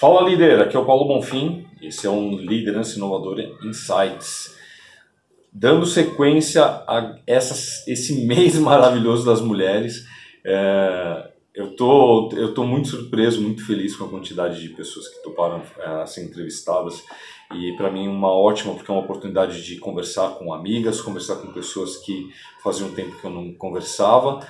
Fala líder, aqui é o Paulo Bonfim, esse é um Liderança Inovadora Insights. Dando sequência a essas, esse mês maravilhoso das mulheres, é, eu tô, tô muito surpreso, muito feliz com a quantidade de pessoas que toparam é, ser entrevistadas e para mim uma ótima porque é uma oportunidade de conversar com amigas, conversar com pessoas que faziam tempo que eu não conversava,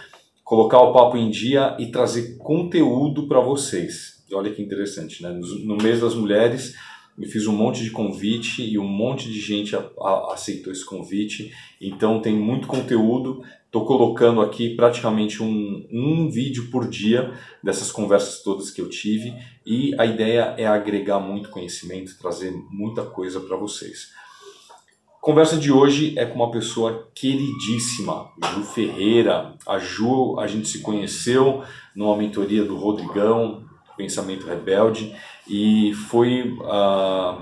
colocar o papo em dia e trazer conteúdo para vocês. E olha que interessante, né? No, mês das mulheres, eu fiz um monte de convite e um monte de gente a, a, aceitou esse convite. Então tem muito conteúdo. Estou colocando aqui praticamente um, um vídeo por dia dessas conversas todas que eu tive. E a ideia é agregar muito conhecimento, trazer muita coisa para vocês. Conversa de hoje é com uma pessoa queridíssima, Ju Ferreira. A Ju, a gente se conheceu numa mentoria do Rodrigão, Pensamento Rebelde, e foi a,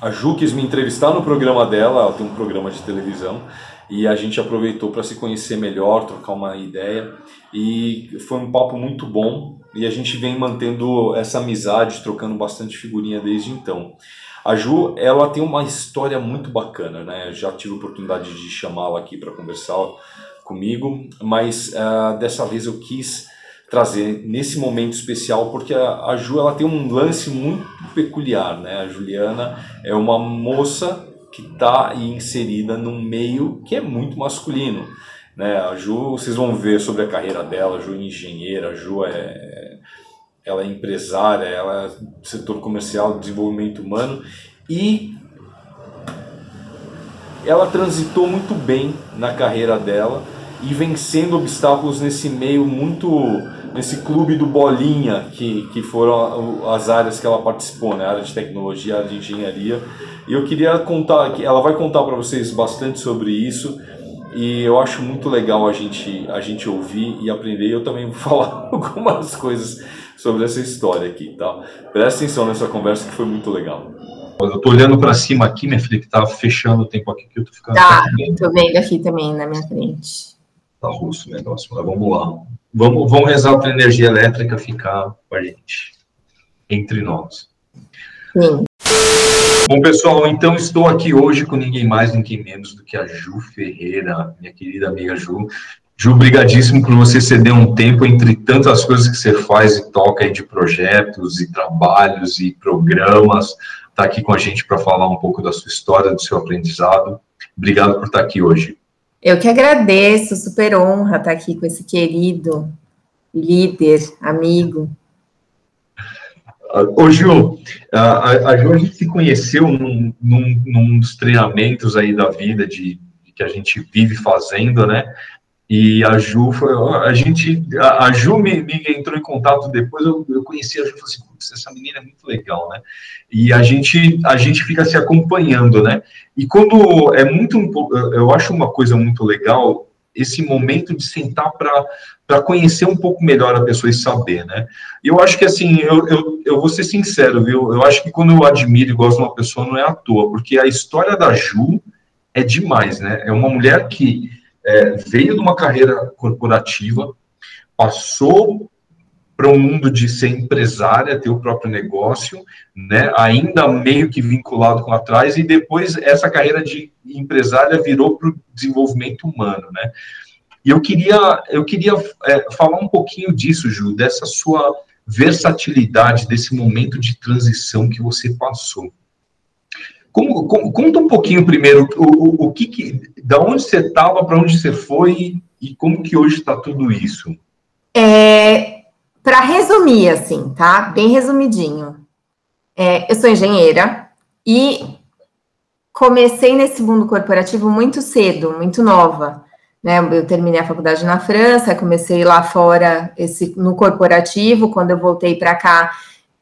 a Ju quis me entrevistar no programa dela, ela tem um programa de televisão, e a gente aproveitou para se conhecer melhor, trocar uma ideia, e foi um papo muito bom, e a gente vem mantendo essa amizade, trocando bastante figurinha desde então. A Ju, ela tem uma história muito bacana, né? Já tive a oportunidade de chamá-la aqui para conversar comigo, mas uh, dessa vez eu quis trazer nesse momento especial, porque a, a Ju ela tem um lance muito peculiar, né? A Juliana é uma moça que está inserida num meio que é muito masculino, né? A Ju, vocês vão ver sobre a carreira dela, a Ju é engenheira, a Ju é ela é empresária, ela é setor comercial, desenvolvimento humano e ela transitou muito bem na carreira dela e vencendo obstáculos nesse meio muito nesse clube do Bolinha, que, que foram as áreas que ela participou, né? A área de tecnologia, a área de engenharia. E eu queria contar, que ela vai contar para vocês bastante sobre isso. E eu acho muito legal a gente, a gente ouvir e aprender. Eu também vou falar algumas coisas sobre essa história aqui, tá? Presta atenção nessa conversa que foi muito legal. Eu tô olhando para cima aqui, minha filha, que tá fechando o tempo aqui que eu tô ficando. Tá, tô vendo aqui também na minha frente. Tá russo o negócio, mas vamos lá. Vamos, vamos rezar para a energia elétrica ficar com a gente, entre nós. Sim. Bom, pessoal, então estou aqui hoje com ninguém mais, ninguém menos do que a Ju Ferreira, minha querida amiga Ju. Ju, brigadíssimo por você ceder um tempo entre tantas coisas que você faz e toca aí de projetos e trabalhos e programas, tá aqui com a gente para falar um pouco da sua história, do seu aprendizado. Obrigado por estar aqui hoje. Eu que agradeço, super honra estar aqui com esse querido líder, amigo. Ô, Ju, a, a a gente se conheceu num, num, num dos treinamentos aí da vida de, que a gente vive fazendo, né? E a Ju foi, a gente, a, Ju me, me, entrou em contato depois, eu, eu conheci a Ju e falei assim, essa menina é muito legal, né? E a gente, a gente fica se acompanhando, né? E quando é muito, eu acho uma coisa muito legal, esse momento de sentar para conhecer um pouco melhor a pessoa e saber, né? E eu acho que, assim, eu, eu, eu vou ser sincero, viu? Eu acho que quando eu admiro e gosto de uma pessoa, não é à toa, porque a história da Ju é demais, né? É uma mulher que é, veio de uma carreira corporativa, passou para o um mundo de ser empresária, ter o próprio negócio, né, ainda meio que vinculado com atrás, e depois essa carreira de empresária virou para o desenvolvimento humano, né. E eu queria, eu queria é, falar um pouquinho disso, Ju, dessa sua versatilidade, desse momento de transição que você passou. Como, como, conta um pouquinho primeiro o, o, o que, que da onde você estava, para onde você foi e como que hoje está tudo isso. É, para resumir, assim, tá? Bem resumidinho. É, eu sou engenheira e comecei nesse mundo corporativo muito cedo, muito nova. Né? Eu terminei a faculdade na França, comecei lá fora esse, no corporativo. Quando eu voltei para cá,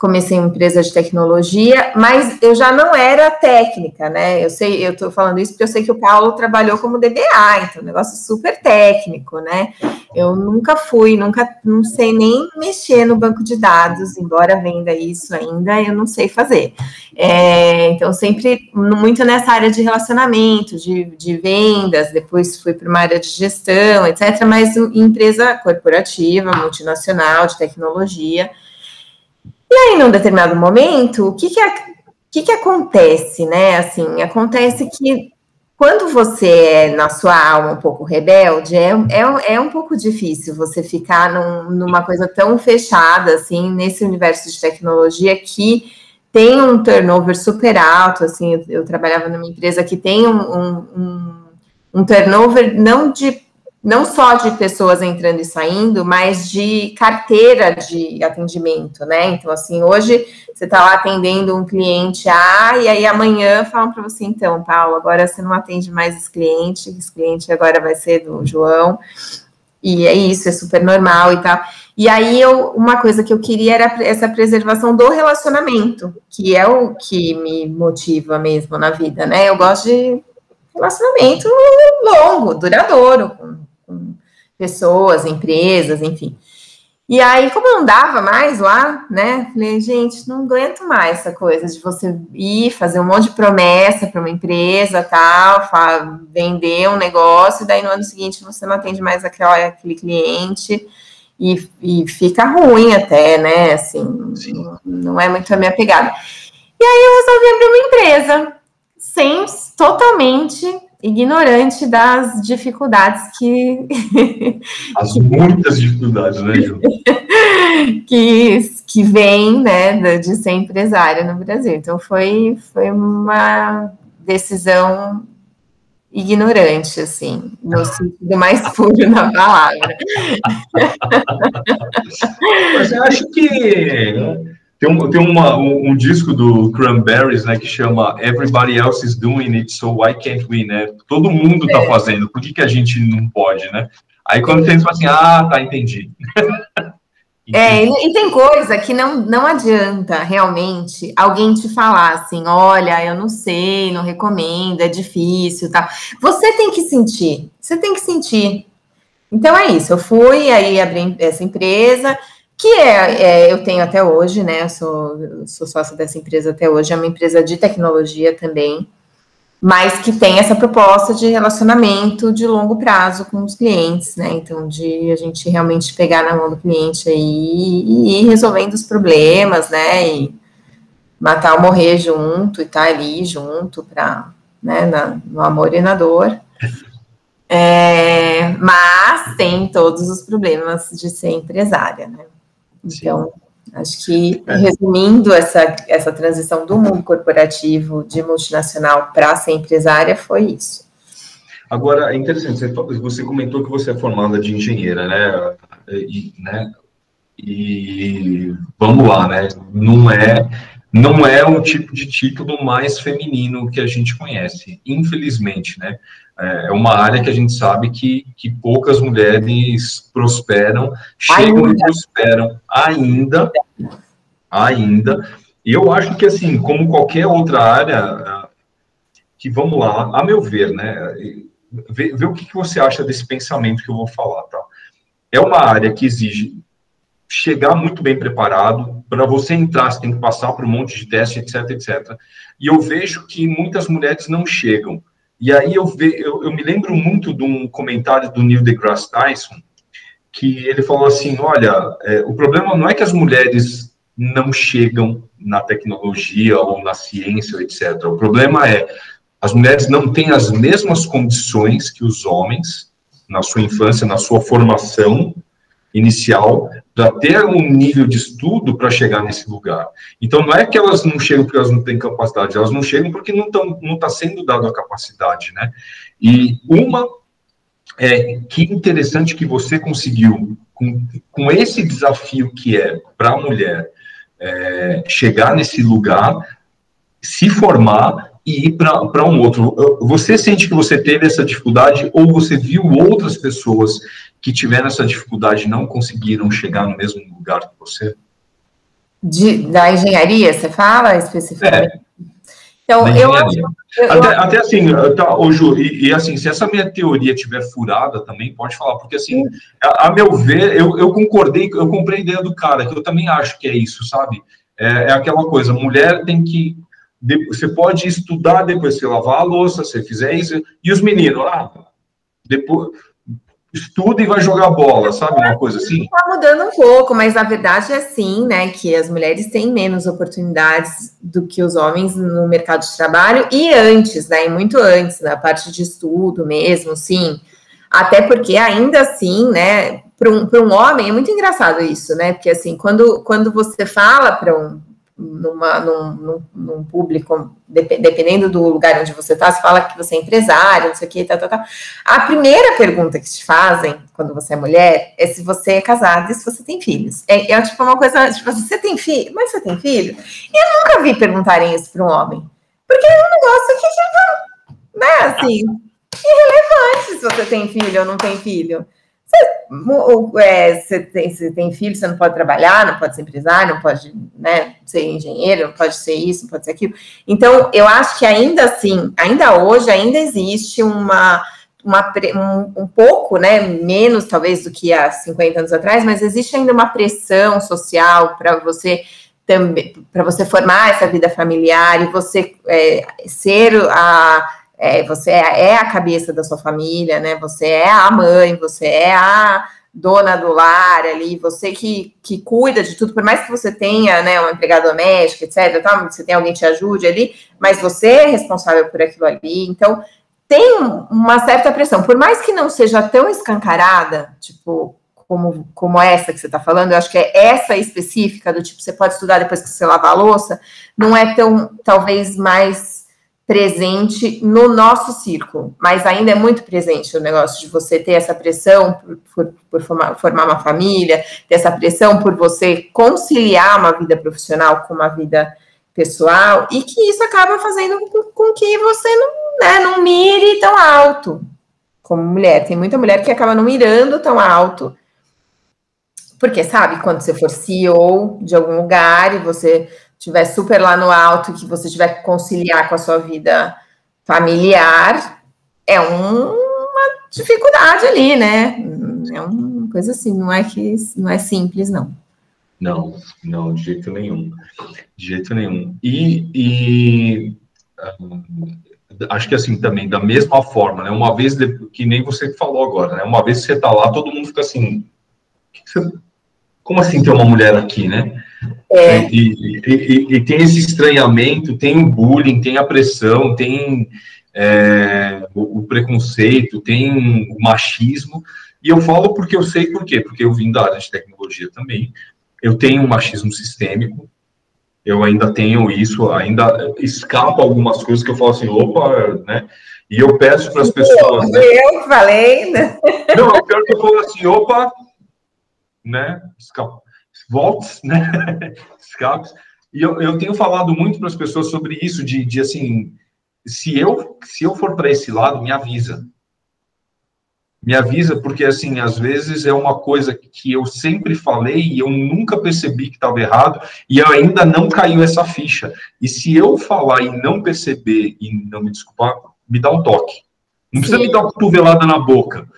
comecei uma empresa de tecnologia, mas eu já não era técnica, né? Eu sei, eu estou falando isso porque eu sei que o Paulo trabalhou como DBA, então um negócio super técnico, né? Eu nunca fui, nunca, não sei nem mexer no banco de dados, embora venda isso ainda, eu não sei fazer. É, então, sempre muito nessa área de relacionamento, de, de vendas, depois fui para uma área de gestão, etc., mas em empresa corporativa, multinacional, de tecnologia, E aí, num determinado momento, o que que, que, que acontece, né? Assim, acontece que quando você é na sua alma um pouco rebelde, é, é, é um pouco difícil você ficar num, numa coisa tão fechada, assim, nesse universo de tecnologia que tem um turnover super alto, assim, eu, eu trabalhava numa empresa que tem um, um, um, um turnover não de não só de pessoas entrando e saindo, mas de carteira de atendimento, né? Então, assim, hoje você está lá atendendo um cliente A, e aí amanhã falam para você, então, Paulo, agora você não atende mais esse cliente, esse cliente agora vai ser do João, e é isso, é super normal e tal. E aí, eu, uma coisa que eu queria era essa preservação do relacionamento, que é o que me motiva mesmo na vida, né? Eu gosto de relacionamento longo, duradouro, com pessoas, empresas, enfim. E aí, como não dava mais lá, né? Falei, gente, não aguento mais essa coisa de você ir fazer um monte de promessa para uma empresa, tal, vender um negócio, e daí no ano seguinte você não atende mais aquela, aquele cliente e, e fica ruim até, né? Assim, não é muito a minha pegada. E aí eu resolvi abrir uma empresa sem totalmente ignorante das dificuldades que. As muitas dificuldades, né, Ju? que, que vem, né, de ser empresária no Brasil. Então, foi, foi uma decisão ignorante, assim, no sentido mais puro da palavra. Mas eu acho que tem, um, tem uma, um, um, disco do Cranberries, né, que chama Everybody Else is Doing It, So Why Can't We, né? Todo mundo tá é. fazendo, por que, que a gente não pode, né? Aí quando tem, fala assim, ah, tá, entendi. É, e tem coisa que não, não adianta realmente alguém te falar assim, olha, eu não sei, não recomendo, é difícil, tá? Você tem que sentir, você tem que sentir. Então é isso, eu fui aí abrir essa empresa, que é, é, eu tenho até hoje, né? Sou, sou sócia dessa empresa até hoje, é uma empresa de tecnologia também, mas que tem essa proposta de relacionamento de longo prazo com os clientes, né? Então, de a gente realmente pegar na mão do cliente aí e ir resolvendo os problemas, né? E matar ou morrer junto e estar tá ali junto para, né, na, no amor e na dor. É, mas tem todos os problemas de ser empresária, né? Então, acho que, é. resumindo essa, essa transição do mundo corporativo de multinacional para ser empresária, foi isso. Agora, é interessante, você comentou que você é formada de engenheira, né? E, né? e vamos lá, né? Não é não é o tipo de título mais feminino que a gente conhece, infelizmente, né? É, uma área que a gente sabe que, que poucas mulheres prosperam, chegam ainda. e prosperam ainda, ainda. E eu acho que, assim, como qualquer outra área, que vamos lá, a meu ver, né? Vê, vê o que, que você acha desse pensamento que eu vou falar, tá? É uma área que exige chegar muito bem preparado. Para você entrar, você tem que passar por um monte de teste, etc, etc. E eu vejo que muitas mulheres não chegam. E aí eu, ve, eu, eu me lembro muito de um comentário do Neil deGrasse Tyson, que ele falou assim, olha, é, o problema não é que as mulheres não chegam na tecnologia ou na ciência, etc. O problema é as mulheres não têm as mesmas condições que os homens na sua infância, na sua formação inicial, para ter um nível de estudo para chegar nesse lugar. Então, não é que elas não chegam porque elas não têm capacidade, elas não chegam porque não está não tá sendo dado a capacidade, né? E uma, é, que interessante que você conseguiu, com, com esse desafio que é para a mulher é, chegar nesse lugar, se formar e ir para um outro. Você sente que você teve essa dificuldade ou você viu outras pessoas que tiveram essa dificuldade não conseguiram chegar no mesmo lugar que você? De, da engenharia, você fala especificamente? É. Então, eu, eu, até, até, assim, tá, ô Ju, e, e, assim, se essa minha teoria tiver furada também, pode falar, porque assim, a, a, meu ver, eu, eu concordei, eu comprei a ideia do cara, que eu também acho que é isso, sabe? É, é aquela coisa, mulher tem que você pode estudar depois você lavar a louça, você fizer isso, e os meninos, ah, depois, estuda e vai jogar bola, sabe? Uma coisa assim. Está mudando um pouco, mas a verdade é sim, né? Que as mulheres têm menos oportunidades do que os homens no mercado de trabalho e antes, né? E muito antes, na parte de estudo mesmo, sim. Até porque ainda assim, né? Para um, um homem é muito engraçado isso, né? Porque assim, quando, quando você fala para um numa, num, num, público, dependendo do lugar onde você está, se fala que você é empresário, não sei o que, tá, tá, tá. A primeira pergunta que te fazem quando você é mulher é se você é casada e se você tem filhos. É, é tipo uma coisa, tipo, você tem filho? Mas você tem filho? E eu nunca vi perguntarem isso para um homem. Porque é um negócio que, tipo, né, assim, irrelevante se você tem filho ou não tem filho. Você, é, você, tem, tem filho, você não pode trabalhar, não pode ser empresário, não pode né, ser engenheiro, não pode ser isso, não pode ser aquilo. Então, eu acho que ainda assim, ainda hoje, ainda existe uma, uma um, um, pouco, né, menos talvez do que há 50 anos atrás, mas existe ainda uma pressão social para você também, para você formar essa vida familiar e você é, ser a é, você é, é, a cabeça da sua família, né? Você é a mãe, você é a dona do lar ali, você que, que cuida de tudo, por mais que você tenha, né, uma empregada doméstica, etc, tá, você tem alguém que te ajude ali, mas você é responsável por aquilo ali, então tem uma certa pressão, por mais que não seja tão escancarada, tipo, como, como essa que você está falando, eu acho que é essa específica, do tipo, você pode estudar depois que você lava a louça, não é tão, talvez, mais presente no nosso círculo, mas ainda é muito presente o negócio de você ter essa pressão por, por, por formar, formar, uma família, ter essa pressão por você conciliar uma vida profissional com uma vida pessoal, e que isso acaba fazendo com, com que você não, né, não mire tão alto como mulher. Tem muita mulher que acaba não mirando tão alto, porque sabe, quando você for CEO de algum lugar e você estiver super lá no alto, que você tiver que conciliar com a sua vida familiar, é um, uma dificuldade ali, né? É uma coisa assim, não é que não é simples, não. Não, não, de jeito nenhum. De jeito nenhum. E, e uh, acho que assim também, da mesma forma, né? Uma vez, que nem você falou agora, né? Uma vez que você tá lá, todo mundo fica assim. Como assim ter uma mulher aqui, né? É. E, e, e, e, tem esse estranhamento, tem o bullying, tem a pressão, tem é, o, o, preconceito, tem o machismo. E eu falo porque eu sei por quê, porque eu vim da área de tecnologia também. Eu tenho um machismo sistêmico, eu ainda tenho isso, ainda escapa algumas coisas que eu falo assim, opa, né? E eu peço para as pessoas. Né? Eu falei, né? Não, eu quero que eu falo assim, opa, né? Escapa volts, né? Escapes. E eu, eu tenho falado muito para as pessoas sobre isso, de, de assim, se eu, se eu for para esse lado, me avisa. Me avisa, porque, assim, às vezes é uma coisa que eu sempre falei e eu nunca percebi que estava errado e ainda não caiu essa ficha. E se eu falar e não perceber e não me desculpar, me dá um toque. Não precisa Sim. me dar uma cotovelada na boca,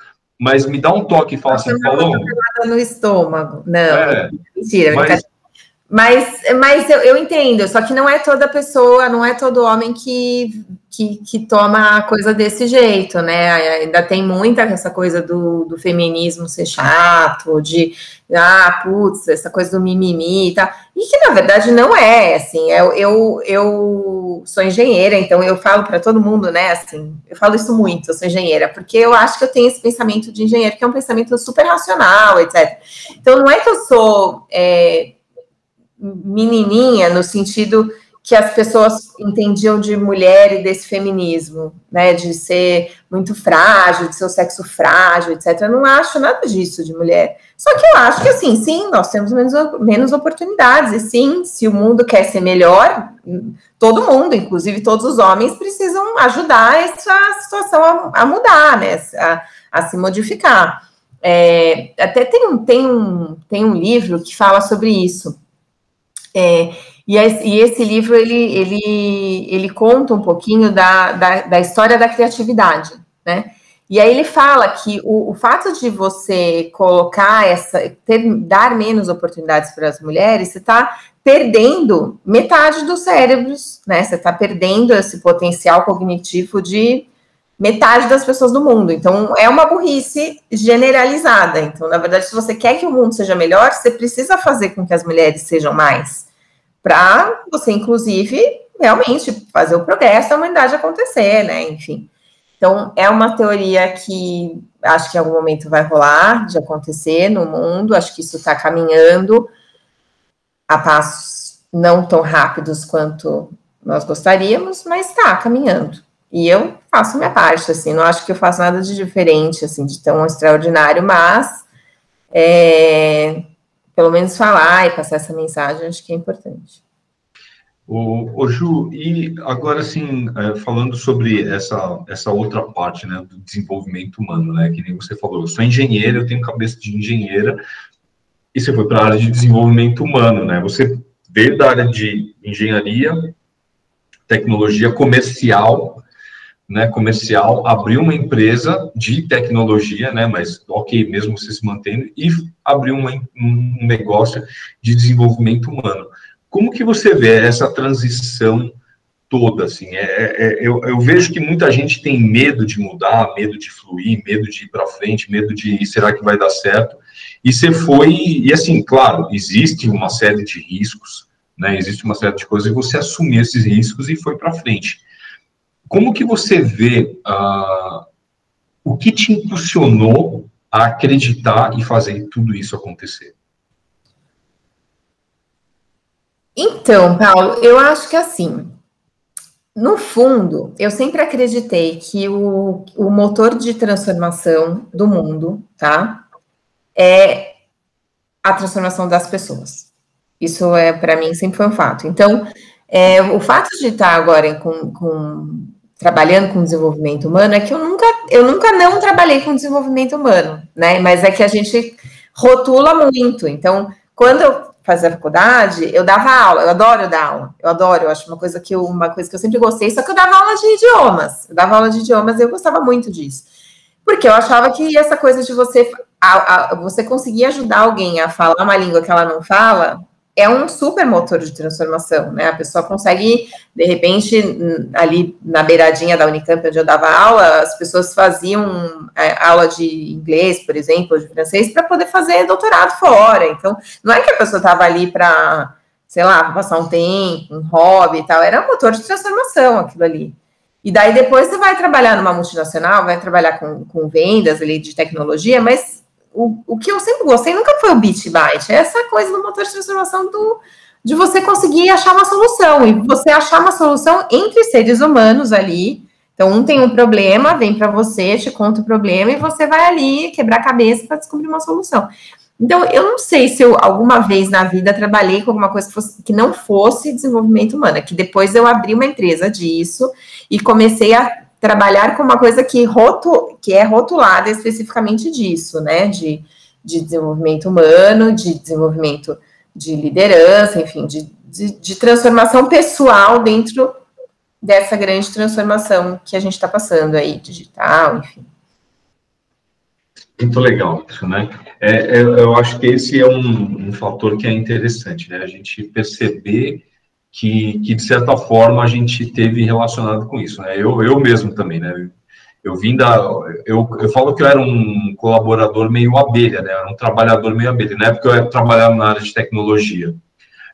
mas me dá um toque e fala assim, Paulão. no estômago. Não, é, mentira. Mas, mas, mas eu, eu, entendo, só que não é toda pessoa, não é todo homem que, que, que, toma a coisa desse jeito, né? Ainda tem muita essa coisa do, do feminismo ser chato, de ah, putz, essa coisa do mimimi e tal. E que na verdade não é, assim, eu, eu, eu sou engenheira, então eu falo para todo mundo, né? Assim, eu falo isso muito, eu sou engenheira, porque eu acho que eu tenho esse pensamento de engenheiro, que é um pensamento super racional, etc. Então não é que eu sou. É, menininha no sentido que as pessoas entendiam de mulher e desse feminismo, né, de ser muito frágil, de ser o sexo frágil, etc. Eu não acho nada disso de mulher. Só que eu acho que, assim, sim, nós temos menos, menos oportunidades, e sim, se o mundo quer ser melhor, todo mundo, inclusive todos os homens, precisam ajudar essa situação a, a mudar, né, a, a se modificar. É, até tem um, tem, um, tem um livro que fala sobre isso, é, e, esse livro ele, ele, ele conta um pouquinho da, da, da, história da criatividade, né? E aí ele fala que o, o fato de você colocar essa, ter, dar menos oportunidades para as mulheres, você está perdendo metade dos cérebros, né? Você está perdendo esse potencial cognitivo de, metade das pessoas do mundo. Então, é uma burrice generalizada. Então, na verdade, se você quer que o mundo seja melhor, você precisa fazer com que as mulheres sejam mais. Para você, inclusive, realmente fazer o progresso da humanidade acontecer, né? Enfim. Então, é uma teoria que acho que em algum momento vai rolar de acontecer no mundo. Acho que isso está caminhando a passos não tão rápidos quanto nós gostaríamos, mas está caminhando. E eu faço minha parte, assim, não acho que eu faço nada de diferente, assim, de tão extraordinário, mas é, pelo menos falar e passar essa mensagem, acho que é importante. O, o Ju, e agora sim, é, falando sobre essa, essa outra parte, né, do desenvolvimento humano, né, que nem você falou, eu sou engenheiro, eu tenho cabeça de engenheira, e você foi para a área de desenvolvimento humano, né, você veio da área de engenharia, tecnologia comercial, né, comercial, abriu uma empresa de tecnologia, né, mas ok, mesmo você se mantendo, e abriu uma, um negócio de desenvolvimento humano. Como que você vê essa transição toda, assim? É, é, é, eu, eu, vejo que muita gente tem medo de mudar, medo de fluir, medo de ir para frente, medo de será que vai dar certo? E você foi, e assim, claro, existe uma série de riscos, né? Existe uma série de coisas e você assumiu esses riscos e foi para frente. Como que você vê uh, o que te impulsionou a acreditar e fazer tudo isso acontecer? Então, Paulo, eu acho que assim, no fundo, eu sempre acreditei que o, o motor de transformação do mundo, tá, é a transformação das pessoas. Isso é, para mim, sempre foi um fato. Então, é, o fato de estar agora com, com, trabalhando com desenvolvimento humano é que eu nunca, eu nunca não trabalhei com desenvolvimento humano, né? Mas é que a gente rotula muito. Então, quando eu fazia faculdade, eu dava aula, eu adoro dar aula, eu adoro, eu acho uma coisa que eu, uma coisa que eu sempre gostei, só que eu dava aula de idiomas, eu dava aula de idiomas e eu gostava muito disso. Porque eu achava que essa coisa de você, a, a, você conseguir ajudar alguém a falar uma língua que ela não fala, é um super motor de transformação, né? A pessoa consegue, de repente, ali na beiradinha da Unicamp, onde eu dava aula, as pessoas faziam é, aula de inglês, por exemplo, de francês, para poder fazer doutorado fora. Então, não é que a pessoa estava ali para, sei lá, passar um tempo, um hobby e tal, era um motor de transformação aquilo ali. E daí depois você vai trabalhar numa multinacional, vai trabalhar com, com vendas ali de tecnologia, mas o, o que eu sempre gostei nunca foi o bit byte, é essa coisa do motor de transformação do, de você conseguir achar uma solução, e você achar uma solução entre seres humanos ali. Então, um tem um problema, vem para você, te conta o problema, e você vai ali quebrar a cabeça para descobrir uma solução. Então, eu não sei se eu alguma vez na vida trabalhei com alguma coisa que, fosse, que não fosse desenvolvimento humano, é que depois eu abri uma empresa disso e comecei a trabalhar com uma coisa que, rotu, que é rotulada especificamente disso, né? De, de desenvolvimento humano, de desenvolvimento de liderança, enfim, de, de, de transformação pessoal dentro dessa grande transformação que a gente está passando aí, digital, enfim. Muito legal isso, né? É, é, eu acho que esse é um, um fator que é interessante, né? A gente perceber que, que, de certa forma, a gente teve relacionado com isso, né? Eu, eu mesmo também, né? Eu vim da... Eu, eu falo que eu era um colaborador meio abelha, né? era um trabalhador meio abelha. Na época eu trabalhava na área de tecnologia.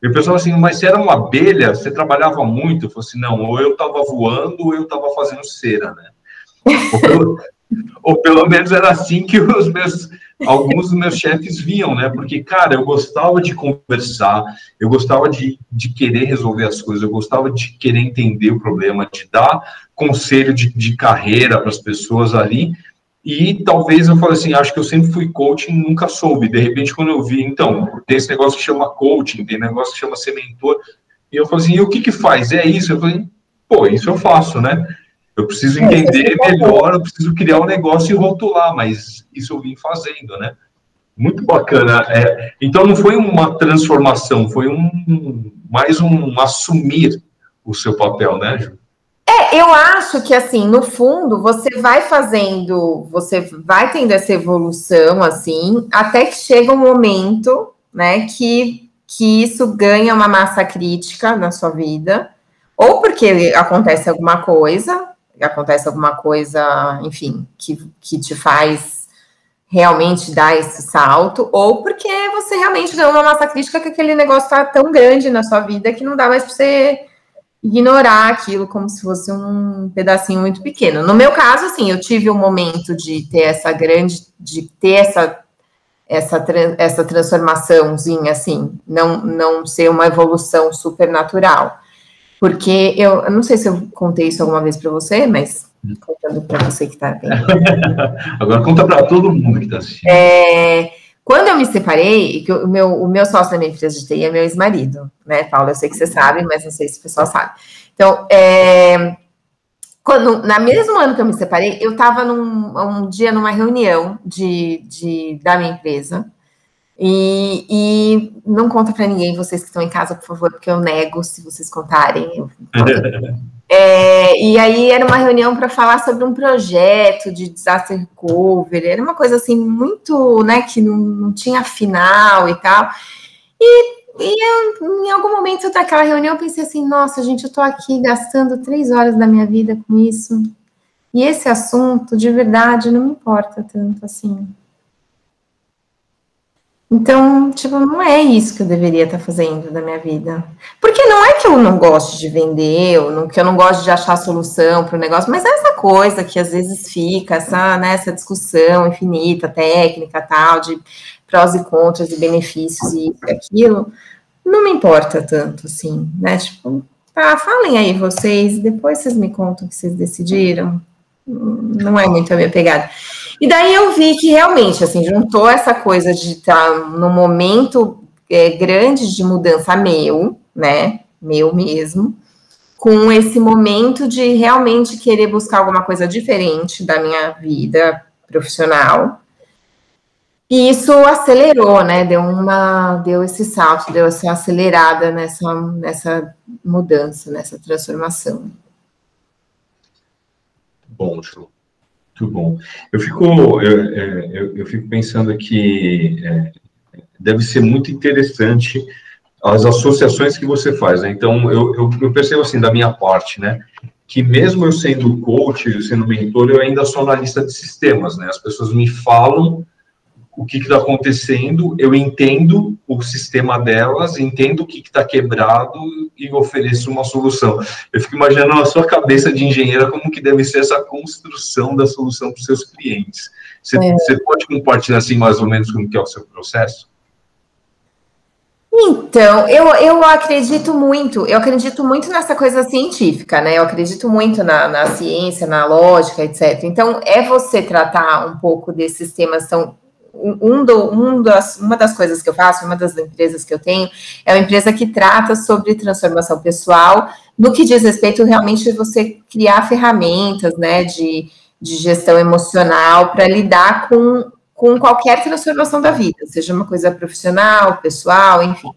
E o pessoal assim, mas você era uma abelha? Você trabalhava muito? Eu falei assim, não, ou eu estava voando ou eu estava fazendo cera, né? Ou pelo, ou pelo menos era assim que os meus alguns dos meus chefes viam, né? Porque, cara, eu gostava de conversar, eu gostava de, de querer resolver as coisas, eu gostava de querer entender o problema, de dar conselho de, de carreira para as pessoas ali. E talvez eu falei assim, acho que eu sempre fui coaching, nunca soube. De repente, quando eu vi, então, tem esse negócio que chama coaching, tem negócio que chama ser mentor. E eu falei assim, e o que que faz? É isso? Eu falei, pô, isso eu faço, né? Eu preciso é, entender melhor, eu preciso criar um negócio e rotular, mas isso eu vim fazendo, né? Muito bacana. É, então não foi uma transformação, foi um mais um assumir o seu papel, né, Ju? É, eu acho que assim, no fundo, você vai fazendo, você vai tendo essa evolução assim, até que chega um momento, né, que, que isso ganha uma massa crítica na sua vida, ou porque acontece alguma coisa, acontece alguma coisa, enfim, que, que te faz realmente dar esse salto, ou porque você realmente ganhou uma massa crítica que aquele negócio está tão grande na sua vida que não dá mais para você ignorar aquilo como se fosse um pedacinho muito pequeno. No meu caso, assim, eu tive um momento de ter essa grande, de ter essa essa, essa transformaçãozinha, assim, não, não ser uma evolução supernatural. Porque eu, eu não sei se eu contei isso alguma vez para você, mas contando para você que está vendo. Agora conta para todo mundo que está assistindo. É, quando eu me separei, que o meu, o meu sócio da minha empresa de TI é meu ex-marido, né, Paulo? Eu sei que você sabe, mas não sei se o pessoal sabe. Então, é, quando, na mesmo ano que eu me separei, eu estava num um dia numa reunião de, de da minha empresa. E, e não conta para ninguém, vocês que estão em casa, por favor, porque eu nego se vocês contarem. Eu, é, e aí era uma reunião para falar sobre um projeto de disaster recovery, era uma coisa assim muito, né, que não, não tinha final e tal. E e eu, em algum momento daquela reunião eu pensei assim, nossa, gente, eu estou aqui gastando três horas da minha vida com isso. E esse assunto, de verdade, não me importa tanto assim. Então, tipo, não é isso que eu deveria estar fazendo da minha vida. Porque não é que eu não gosto de vender, ou não, que eu não gosto de achar solução para o negócio, mas é essa coisa que às vezes fica, essa, né, essa discussão infinita, técnica, tal, de prós e contras e benefícios e aquilo, não me importa tanto, assim, né? Tipo, tá, falem aí vocês, depois vocês me contam o que vocês decidiram. Não é muito a minha pegada. E daí eu vi que realmente, assim, juntou essa coisa de estar tá no momento é, grande de mudança meu, né? Meu mesmo, com esse momento de realmente querer buscar alguma coisa diferente da minha vida profissional. E isso acelerou, né? Deu uma, deu esse salto, deu essa acelerada nessa, nessa mudança, nessa transformação. Bom, Ju. Muito bom. Eu fico, eu, é, eu, eu fico pensando que é, deve ser muito interessante as associações que você faz. Né? Então, eu, eu, eu percebo assim, da minha parte, né? que mesmo eu sendo coach, sendo mentor, eu ainda sou analista de sistemas, né? As pessoas me falam o que está acontecendo, eu entendo o sistema delas, entendo o que está quebrado e ofereço uma solução. Eu fico imaginando na sua cabeça de engenheira como que deve ser essa construção da solução para os seus clientes. Você, é. você, pode compartilhar assim mais ou menos como que é o seu processo? Então, eu, eu acredito muito, eu acredito muito nessa coisa científica, né? Eu acredito muito na, na ciência, na lógica, etc. Então, é você tratar um pouco desses temas tão um, do, um das, uma das coisas que eu faço, uma das empresas que eu tenho, é uma empresa que trata sobre transformação pessoal, no que diz respeito realmente você criar ferramentas, né, de, de gestão emocional para lidar com, com qualquer transformação da vida, seja uma coisa profissional, pessoal, enfim.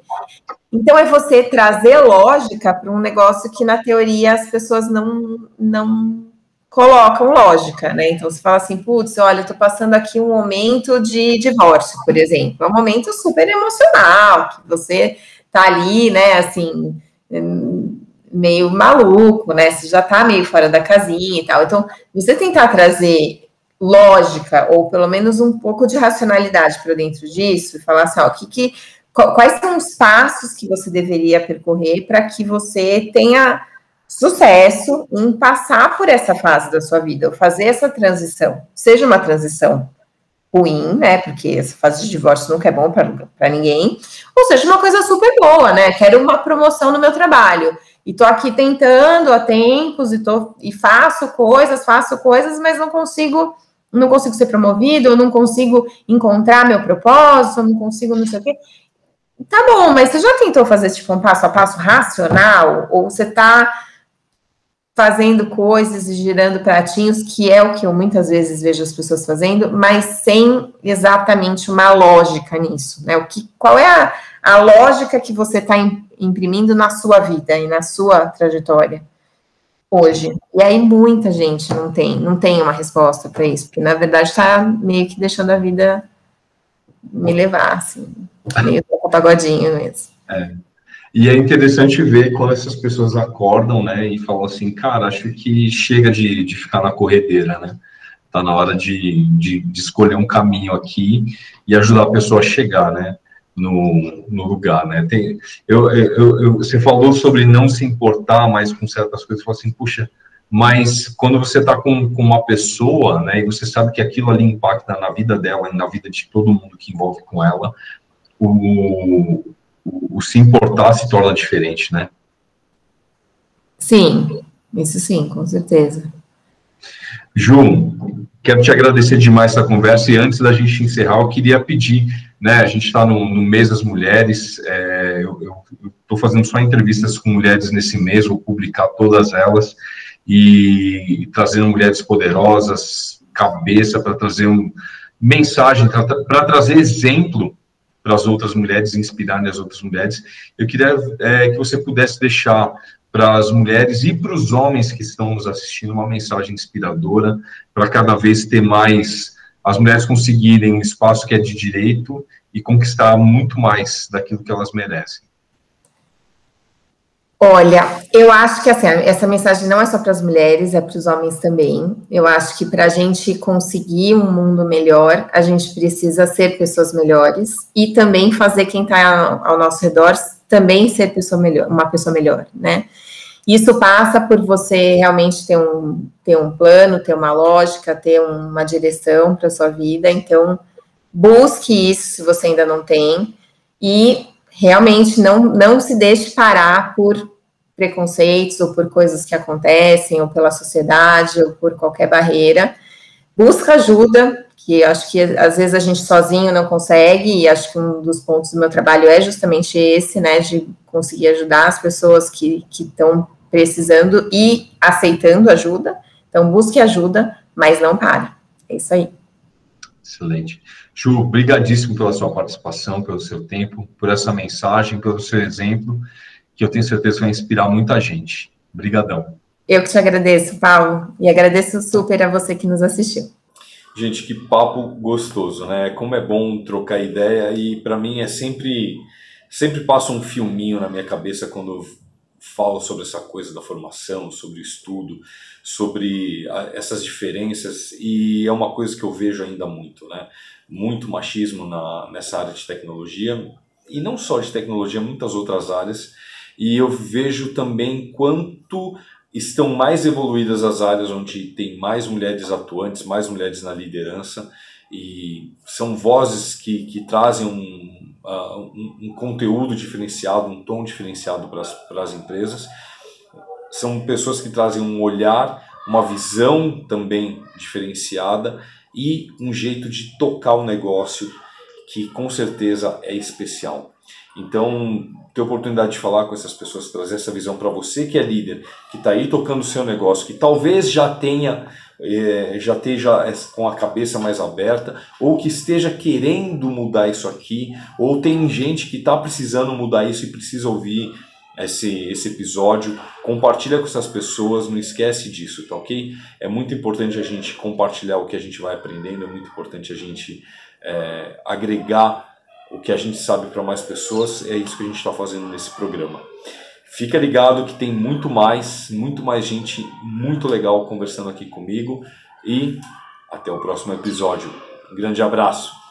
Então, é você trazer lógica para um negócio que, na teoria, as pessoas não, não colocam lógica, né? Então você fala assim, putz, olha, eu tô passando aqui um momento de divórcio, por exemplo. É um momento super emocional, que você tá ali, né, assim, meio maluco, né? Você já tá meio fora da casinha e tal. Então, você tentar trazer lógica, ou pelo menos um pouco de racionalidade para dentro disso, e falar assim, ó, que, que quais são os passos que você deveria percorrer para que você tenha sucesso em passar por essa fase da sua vida, ou fazer essa transição, seja uma transição ruim, né? Porque essa fase de divórcio nunca é bom para ninguém, ou seja, uma coisa super boa, né? Quero uma promoção no meu trabalho. E tô aqui tentando há tempos e, tô, e faço coisas, faço coisas, mas não consigo, não consigo ser promovido, eu não consigo encontrar meu propósito, não consigo não sei o quê. Tá bom, mas você já tentou fazer tipo um passo a passo racional? Ou você tá fazendo coisas e girando pratinhos, que é o que eu muitas vezes vejo as pessoas fazendo, mas sem exatamente uma lógica nisso, né? O que, qual é a, a lógica que você está imprimindo na sua vida e na sua trajetória hoje? E aí muita gente não tem, não tem uma resposta para isso, porque na verdade está meio que deixando a vida me levar, assim, meio pagodinho mesmo. É. E é interessante ver quando essas pessoas acordam, né, e falam assim, cara, acho que chega de, de ficar na corredeira, né? Tá na hora de, de, de escolher um caminho aqui e ajudar a pessoa a chegar, né? No, no lugar, né? Tem, eu, eu, eu, você falou sobre não se importar mais com certas coisas, falou assim, puxa, mas quando você está com, com uma pessoa, né, e você sabe que aquilo ali impacta na vida dela e na vida de todo mundo que envolve com ela, o, o, o se importar se torna diferente, né? Sim, isso sim, com certeza. Ju, quero te agradecer demais essa conversa e antes da gente encerrar, eu queria pedir, né, a gente está no, no, mês das mulheres, é, eu estou fazendo só entrevistas com mulheres nesse mês, vou publicar todas elas e, e trazendo mulheres poderosas, cabeça para trazer um mensagem, para trazer exemplo para as outras mulheres, inspirarem as outras mulheres. Eu queria é, que você pudesse deixar para as mulheres e para os homens que estão nos assistindo uma mensagem inspiradora para cada vez ter mais as mulheres conseguirem um espaço que é de direito e conquistar muito mais daquilo que elas merecem. Olha, eu acho que assim, essa mensagem não é só para as mulheres, é para os homens também. Eu acho que para a gente conseguir um mundo melhor, a gente precisa ser pessoas melhores e também fazer quem está ao nosso redor também ser pessoa melhor, uma pessoa melhor, né? Isso passa por você realmente ter um, ter um plano, ter uma lógica, ter uma direção para sua vida. Então, busque isso se você ainda não tem e realmente não, não se deixe parar por preconceitos ou por coisas que acontecem, ou pela sociedade, ou por qualquer barreira. Busca ajuda, que acho que às vezes a gente sozinho não consegue, e acho que um dos pontos do meu trabalho é justamente esse, né, de conseguir ajudar as pessoas que estão precisando e aceitando ajuda. Então, busque ajuda, mas não pare. É isso aí. Excelente. Ju, brigadíssimo pela sua participação, pelo seu tempo, por essa mensagem, pelo seu exemplo que eu tenho certeza que vai inspirar muita gente. Obrigadão. Eu que te agradeço, Paulo, e agradeço super a você que nos assistiu. Gente, que papo gostoso, né? Como é bom trocar ideia e para mim é sempre sempre passa um filminho na minha cabeça quando eu falo sobre essa coisa da formação, sobre o estudo, sobre essas diferenças e é uma coisa que eu vejo ainda muito, né? Muito machismo na, nessa área de tecnologia e não só de tecnologia, muitas outras áreas e eu vejo também quanto estão mais evoluídas as áreas onde tem mais mulheres atuantes, mais mulheres na liderança, e são vozes que, que trazem um, uh, um, um, conteúdo diferenciado, um tom diferenciado para as, empresas. São pessoas que trazem um olhar, uma visão também diferenciada e um jeito de tocar o negócio que com certeza é especial. Então, ter oportunidade de falar com essas pessoas, trazer essa visão para você que é líder, que está aí tocando o seu negócio, que talvez já tenha, é, já esteja com a cabeça mais aberta, ou que esteja querendo mudar isso aqui, ou tem gente que está precisando mudar isso e precisa ouvir esse, esse episódio, compartilha com essas pessoas, não esquece disso, tá ok? É muito importante a gente compartilhar o que a gente vai aprendendo, é muito importante a gente é, agregar o que a gente sabe para mais pessoas, é isso que a gente está fazendo nesse programa. Fica ligado que tem muito mais, muito mais gente muito legal conversando aqui comigo e até o próximo episódio. Um grande abraço.